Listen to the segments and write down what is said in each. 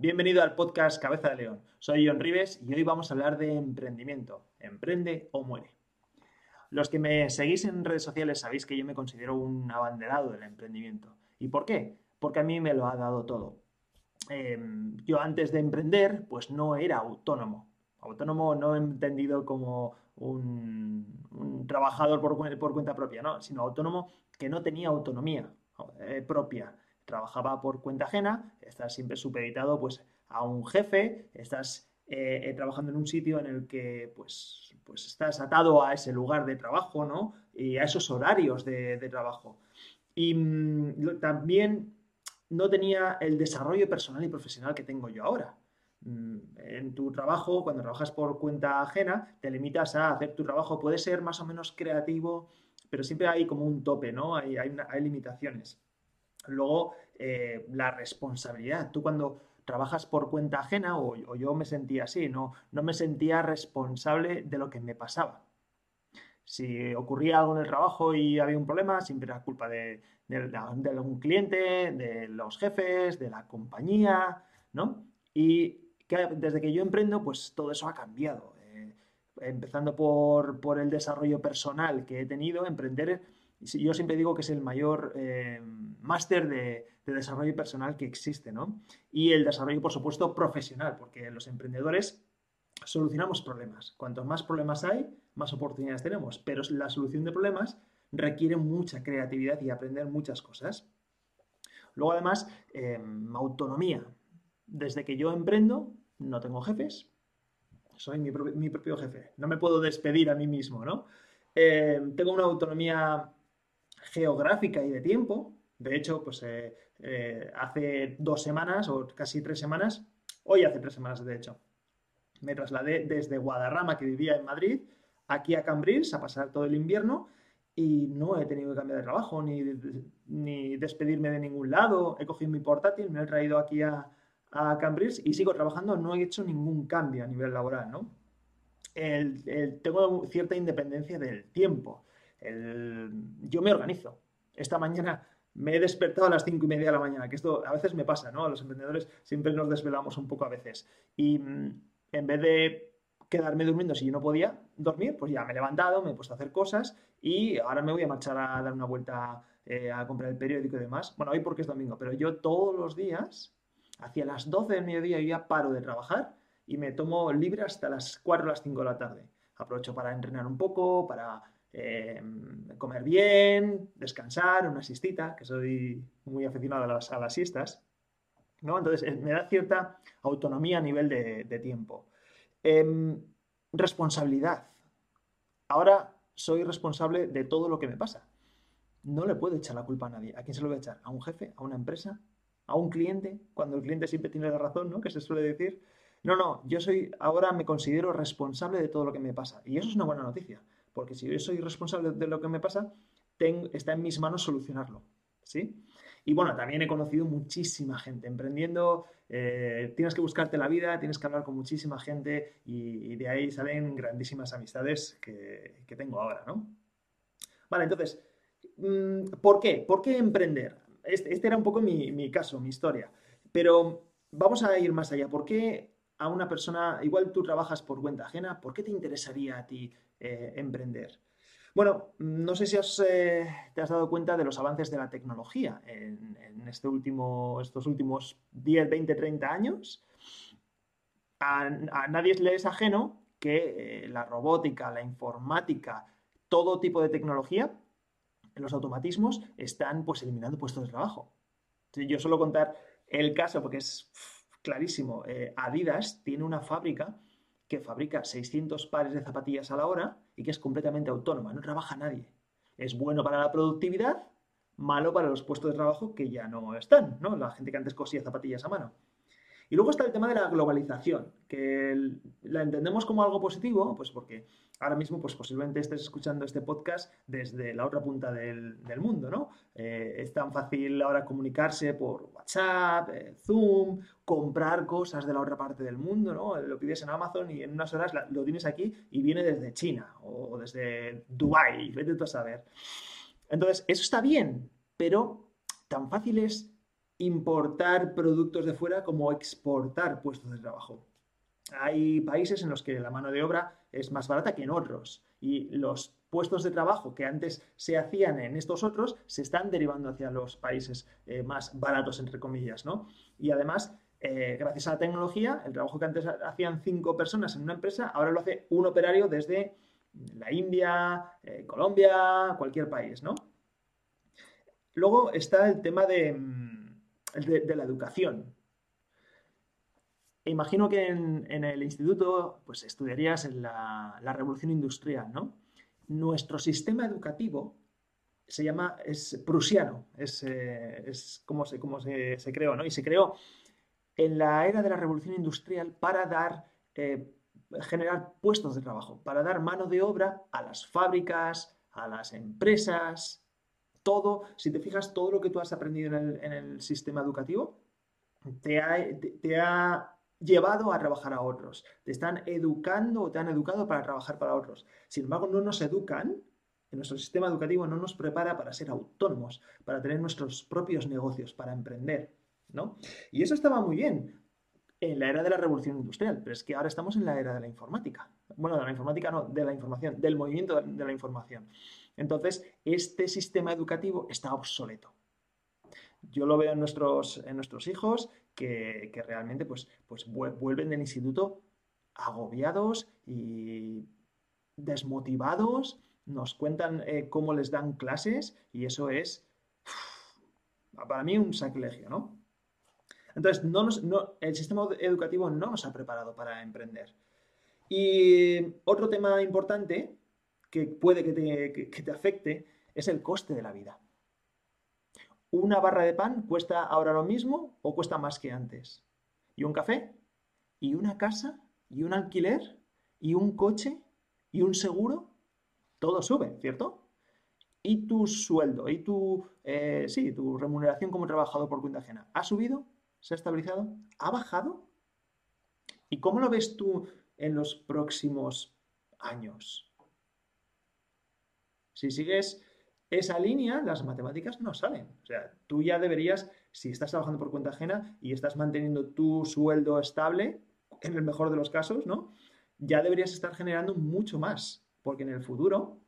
bienvenido al podcast Cabeza de León. Soy John Rives y hoy vamos a hablar de emprendimiento. Emprende o muere. Los que me seguís en redes sociales sabéis que yo me considero un abanderado del emprendimiento. ¿Y por qué? Porque a mí me lo ha dado todo. Em, yo antes de emprender, pues no era autónomo. Autónomo no he entendido como un, trabajador por, cuenta propia, ¿no? sino autónomo que no tenía autonomía eh, propia trabajaba por cuenta ajena, estás siempre supeditado pues, a un jefe, estás eh, eh, trabajando en un sitio en el que pues, pues estás atado a ese lugar de trabajo, ¿no? Y a esos horarios de, trabajo. Y mm, también no tenía el desarrollo personal y profesional que tengo yo ahora. Mm, en tu trabajo, cuando trabajas por cuenta ajena, te limitas a hacer tu trabajo. Puede ser más o menos creativo, pero siempre hay como un tope, ¿no? Hay, hay, hay limitaciones. Luego, eh, la responsabilidad. Tú cuando trabajas por cuenta ajena, o, yo me sentía así, no, no me sentía responsable de lo que me pasaba. Si ocurría algo en el trabajo y había un problema, siempre era culpa de, algún cliente, de los jefes, de la compañía, ¿no? Y desde que yo emprendo, pues todo eso ha cambiado. Eh, empezando por, por, el desarrollo personal que he tenido, emprender yo siempre digo que es el mayor eh, máster de, desarrollo personal que existe, ¿no? Y el desarrollo, por supuesto, profesional, porque los emprendedores solucionamos problemas. Cuantos más problemas hay, más oportunidades tenemos, pero la solución de problemas requiere mucha creatividad y aprender muchas cosas. Luego, además, em, autonomía. Desde que yo emprendo, no tengo jefes, soy mi, propio jefe. No me puedo despedir a mí mismo, ¿no? Em, tengo una autonomía geográfica y de tiempo. De hecho, pues eh, eh, hace dos semanas o casi tres semanas, hoy hace tres semanas de hecho, me trasladé desde Guadarrama, que vivía en Madrid, aquí a Cambrils a pasar todo el invierno y no he tenido que cambiar de trabajo ni, ni despedirme de ningún lado. He cogido mi portátil, me he traído aquí a, a Cambrils y sigo trabajando. No he hecho ningún cambio a nivel laboral, ¿no? tengo cierta independencia del tiempo yo me organizo. Esta mañana me he despertado a las cinco y media de la mañana, que esto a veces me pasa, ¿no? A los emprendedores siempre nos desvelamos un poco a veces. Y mm, en vez de quedarme durmiendo si yo no podía dormir, pues ya me he levantado, me he puesto a hacer cosas y ahora me voy a marchar a dar una vuelta eh, a comprar el periódico y demás. Bueno, hoy porque es domingo, pero yo todos los días, hacia las 12 del mediodía, yo ya paro de trabajar y me tomo libre hasta las 4 o las 5 de la tarde. Aprovecho para entrenar un poco, para Em, comer bien, descansar, una siestita, que soy muy aficionado a las, a siestas. ¿no? Entonces, eh, me da cierta autonomía a nivel de, tiempo. Em, responsabilidad. Ahora soy responsable de todo lo que me pasa. No le puedo echar la culpa a nadie. ¿A quién se lo voy a echar? ¿A un jefe? ¿A una empresa? ¿A un cliente? Cuando el cliente siempre tiene la razón, ¿no? Que se suele decir. No, no, yo soy, ahora me considero responsable de todo lo que me pasa. Y eso es una buena noticia porque si yo soy responsable de lo que me pasa, está en mis manos solucionarlo. ¿Sí? Y bueno, también he conocido muchísima gente emprendiendo. Eh, tienes que buscarte la vida, tienes que hablar con muchísima gente y, de ahí salen grandísimas amistades que, tengo ahora, ¿no? Vale, entonces, mm, ¿por qué? ¿Por qué emprender? Este, este era un poco mi, caso, mi historia. Pero vamos a ir más allá. ¿Por qué a una persona, igual tú trabajas por cuenta ajena, ¿por qué te interesaría a ti eh, emprender. Bueno, no sé si eh, te has dado cuenta de los avances de la tecnología en, este estos últimos 10, 20, 30 años. A, nadie le es ajeno que eh, la robótica, la informática, todo tipo de tecnología, los automatismos, están pues eliminando puestos de trabajo. Yo suelo contar el caso porque es clarísimo. Adidas tiene una fábrica que fabrica 600 pares de zapatillas a la hora y que es completamente autónoma, no trabaja nadie. Es bueno para la productividad, malo para los puestos de trabajo que ya no están, ¿no? La gente que antes cosía zapatillas a mano. Y luego está el tema de la globalización, que la entendemos como algo positivo, pues porque ahora mismo pues posiblemente estés escuchando este podcast desde la otra punta del, mundo, ¿no? Eh, es tan fácil ahora comunicarse por WhatsApp, eh, Zoom, comprar cosas de la otra parte del mundo, ¿no? Lo pides en Amazon y en unas horas lo tienes aquí y viene desde China o desde Dubai, vete tú a saber. Entonces, eso está bien, pero tan fácil es importar productos de fuera como exportar puestos de trabajo. Hay países en los que la mano de obra es más barata que en otros y los puestos de trabajo que antes se hacían en estos otros se están derivando hacia los países eh, más baratos, entre comillas, ¿no? Y además, eh, gracias a la tecnología, el trabajo que antes hacían cinco personas en una empresa, ahora lo hace un operario desde la India, eh, Colombia, cualquier país, ¿no? Luego está el tema de, mm, la educación. Imagino que en, el instituto pues, estudiarías en la, la revolución industrial, ¿no? nuestro sistema educativo se llama, es prusiano, es, eh, como, se, como se, creó, ¿no? Y se creó en la era de la revolución industrial para dar, eh, generar puestos de trabajo, para dar mano de obra a las fábricas, a las empresas, todo, si te fijas, todo lo que tú has aprendido en el, sistema educativo te te ha llevado a trabajar a otros. Te están educando o te han educado para trabajar para otros. Sin embargo, no nos educan, nuestro sistema educativo no nos prepara para ser autónomos, para tener nuestros propios negocios, para emprender. ¿no? Y eso estaba muy bien en la era de la revolución industrial, pero es que ahora estamos en la era de la informática. Bueno, de la informática no, de la información, del movimiento de la información. Entonces, este sistema educativo está obsoleto. Yo lo veo en nuestros, en nuestros hijos que, realmente pues, pues vuelven del instituto agobiados y desmotivados, nos cuentan eh, cómo les dan clases y eso es para mí un sacrilegio, ¿no? Entonces, no el sistema educativo no nos ha preparado para emprender. Y otro tema importante que puede que te afecte es el coste de la vida. ¿Una barra de pan cuesta ahora lo mismo o cuesta más que antes? ¿Y un café? ¿Y una casa? ¿Y un alquiler? ¿Y un coche? ¿Y un seguro? Todo sube, ¿cierto? ¿Y tu sueldo? ¿Y tu, eh, sí, tu remuneración como trabajador por cuenta ajena? ¿Ha subido? ¿Se ha estabilizado? ¿Ha bajado? ¿Y cómo lo ves tú en los próximos años? Si sigues esa línea, las matemáticas no salen. O sea, tú ya deberías, si estás trabajando por cuenta ajena y estás manteniendo tu sueldo estable, en el mejor de los casos, ¿no? Ya deberías estar generando mucho más, porque en el futuro,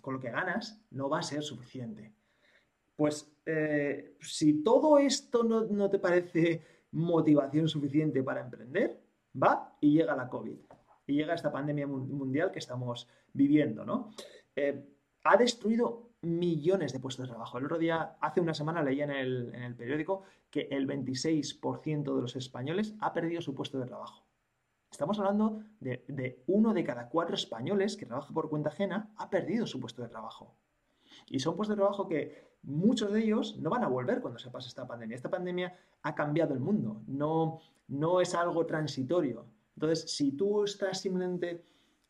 con lo que ganas, no va a ser suficiente. Pues eh, si todo esto no, no, te parece motivación suficiente para emprender, va y llega la COVID. Y llega esta pandemia mundial que estamos viviendo, ¿no? Eh, ha destruido millones de puestos de trabajo. El otro día, hace una semana, leía en el, periódico que el 26% de los españoles ha perdido su puesto de trabajo. Estamos hablando de, uno de cada cuatro españoles que trabaja por cuenta ajena ha perdido su puesto de trabajo. Y son puestos de trabajo que muchos de ellos no van a volver cuando se pase esta pandemia. Esta pandemia ha cambiado el mundo, no, no es algo transitorio. Entonces, si tú estás simplemente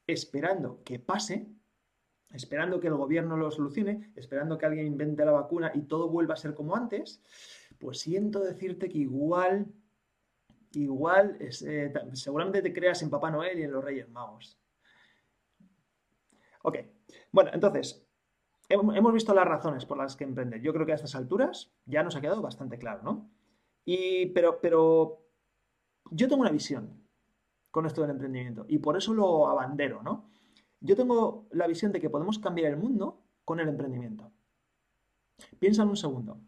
esperando que pase, esperando que el gobierno lo solucione, esperando que alguien invente la vacuna y todo vuelva a ser como antes, pues siento decirte que igual, igual, eh, seguramente te creas en Papá Noel y en los Reyes Magos. Ok, bueno, entonces, hemos visto las razones por las que emprender. Yo creo que a estas alturas ya nos ha quedado bastante claro, ¿no? Y, pero, pero yo tengo una visión con esto del emprendimiento y por eso lo abandero, ¿no? Yo tengo la visión de que podemos cambiar el mundo con el emprendimiento. Piensa en un segundo.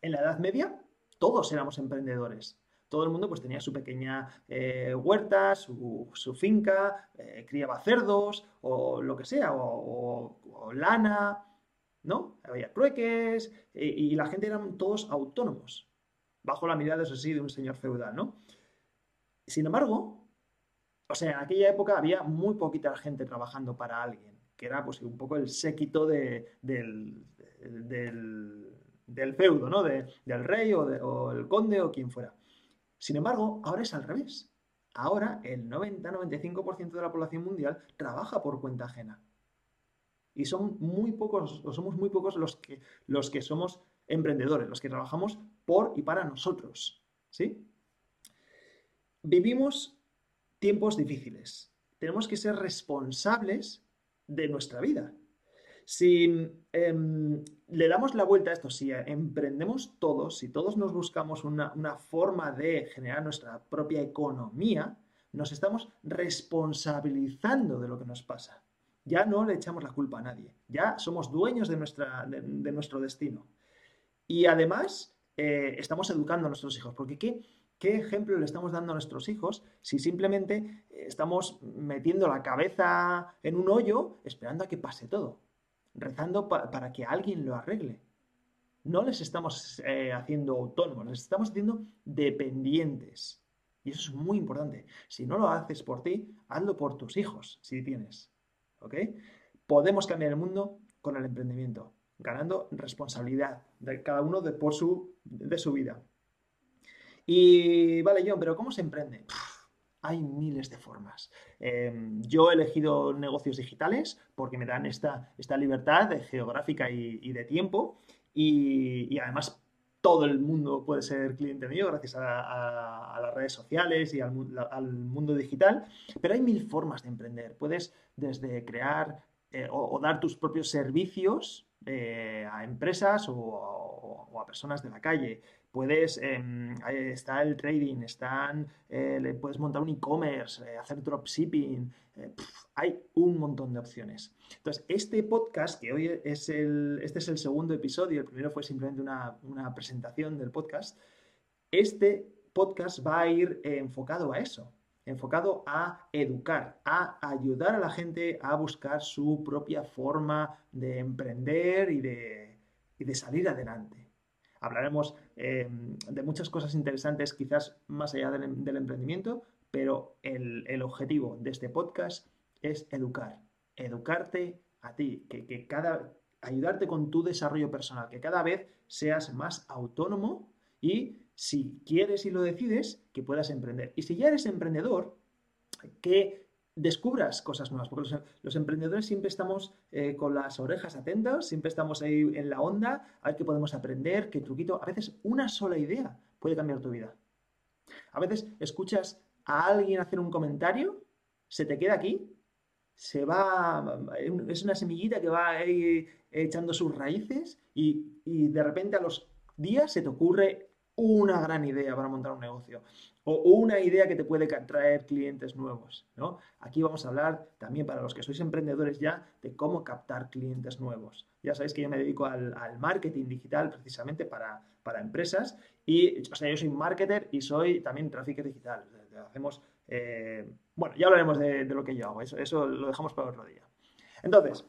En la Edad Media, todos éramos emprendedores. Todo el mundo pues tenía su pequeña eh, huerta, su, finca, eh, criaba cerdos o lo que sea, o, lana, ¿no? Había trueques y, y, la gente eran todos autónomos, bajo la mirada, eso sí, de un señor feudal, ¿no? Sin embargo, o sea, en aquella época había muy poquita gente trabajando para alguien, que era pues un poco el séquito del, del, feudo, ¿no? del rey o, el conde o quien fuera. Sin embargo, ahora es al revés. Ahora el 90-95% de la población mundial trabaja por cuenta ajena. Y son muy pocos, o somos muy pocos los que, los que somos emprendedores, los que trabajamos por y para nosotros. ¿Sí? Vivimos tiempos difíciles. Tenemos que ser responsables de nuestra vida. si em, le damos la vuelta a esto, si emprendemos todos, si todos nos buscamos una, una forma de generar nuestra propia economía, nos estamos responsabilizando de lo que nos pasa. Ya no le echamos la culpa a nadie, ya somos dueños de, nuestra, de, nuestro destino. Y además eh, estamos educando a nuestros hijos, porque ¿qué, ¿qué ejemplo le estamos dando a nuestros hijos si simplemente estamos metiendo la cabeza en un hoyo esperando a que pase todo, rezando para que alguien lo arregle? No les estamos eh, haciendo autónomos, les estamos haciendo dependientes. Y eso es muy importante. Si no lo haces por ti, hazlo por tus hijos, si tienes. ¿Ok? Podemos cambiar el mundo con el emprendimiento, ganando responsabilidad de cada uno de, por su, de su vida. Y vale, John, pero ¿cómo se emprende? hay miles de formas. Em, yo he elegido negocios digitales porque me dan esta, esta libertad geográfica y, de tiempo y, y, además todo el mundo puede ser cliente mío gracias a, las redes sociales y al, mundo digital, pero hay mil formas de emprender. Puedes desde crear eh, o, dar tus propios servicios eh, a empresas o, a personas de la calle. Puedes, em, está el trading, están, eh, le puedes montar un e-commerce, hacer dropshipping, hay un montón de opciones. Entonces, este podcast, que hoy es el, este es el segundo episodio, el primero fue simplemente una, una presentación del podcast, este podcast va a ir enfocado a eso, enfocado a educar, a ayudar a la gente a buscar su propia forma de emprender y de, de salir adelante. Hablaremos em, de muchas cosas interesantes, quizás más allá del, emprendimiento, pero el, el, objetivo de este podcast es educar, educarte a ti, que, que cada, ayudarte con tu desarrollo personal, que cada vez seas más autónomo y si quieres y lo decides, que puedas emprender. Y si ya eres emprendedor, que descubras cosas nuevas, porque los, emprendedores siempre estamos eh, con las orejas atentas, siempre estamos ahí en la onda, a ver qué podemos aprender, qué truquito. A veces una sola idea puede cambiar tu vida. A veces escuchas a alguien hacer un comentario, se te queda aquí se va, es una semillita que va ahí echando sus raíces y, de repente a los días se te ocurre una gran idea para montar un negocio o una idea que te puede traer clientes nuevos. ¿no? Aquí vamos a hablar también para los que sois emprendedores ya de cómo captar clientes nuevos. Ya sabéis que yo me dedico al, marketing digital precisamente para, para, empresas y o sea, yo soy marketer y soy también trafficker digital. Hacemos eh, bueno, ya hablaremos de, lo que yo hago, eso, lo dejamos para otro día. Entonces,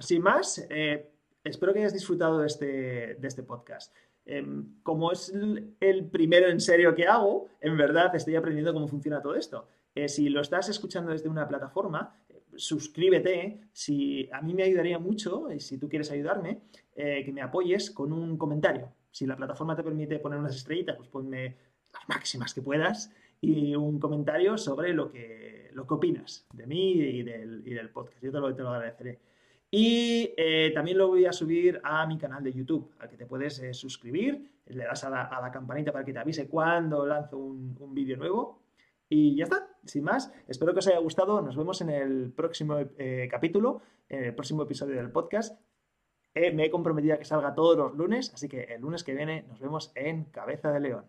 sin más, eh, espero que hayas disfrutado de este, de este podcast. Em, como es el primero en serio que hago, en verdad estoy aprendiendo cómo funciona todo esto. Eh, si lo estás escuchando desde una plataforma, suscríbete. Si, a mí me ayudaría mucho, y si tú quieres ayudarme, que me apoyes con un comentario. Si la plataforma te permite poner unas estrellitas, pues ponme las máximas que puedas y un comentario sobre lo que, lo que opinas de mí y del, y del podcast. Yo te lo, te lo agradeceré. Y eh, también lo voy a subir a mi canal de YouTube, al que te puedes eh, suscribir, le das a la, campanita para que te avise cuando lanzo un, un vídeo nuevo. Y ya está, sin más, espero que os haya gustado, nos vemos en el próximo eh, capítulo, en el próximo episodio del podcast. me he comprometido a que salga todos los lunes, así que el lunes que viene nos vemos en Cabeza de León.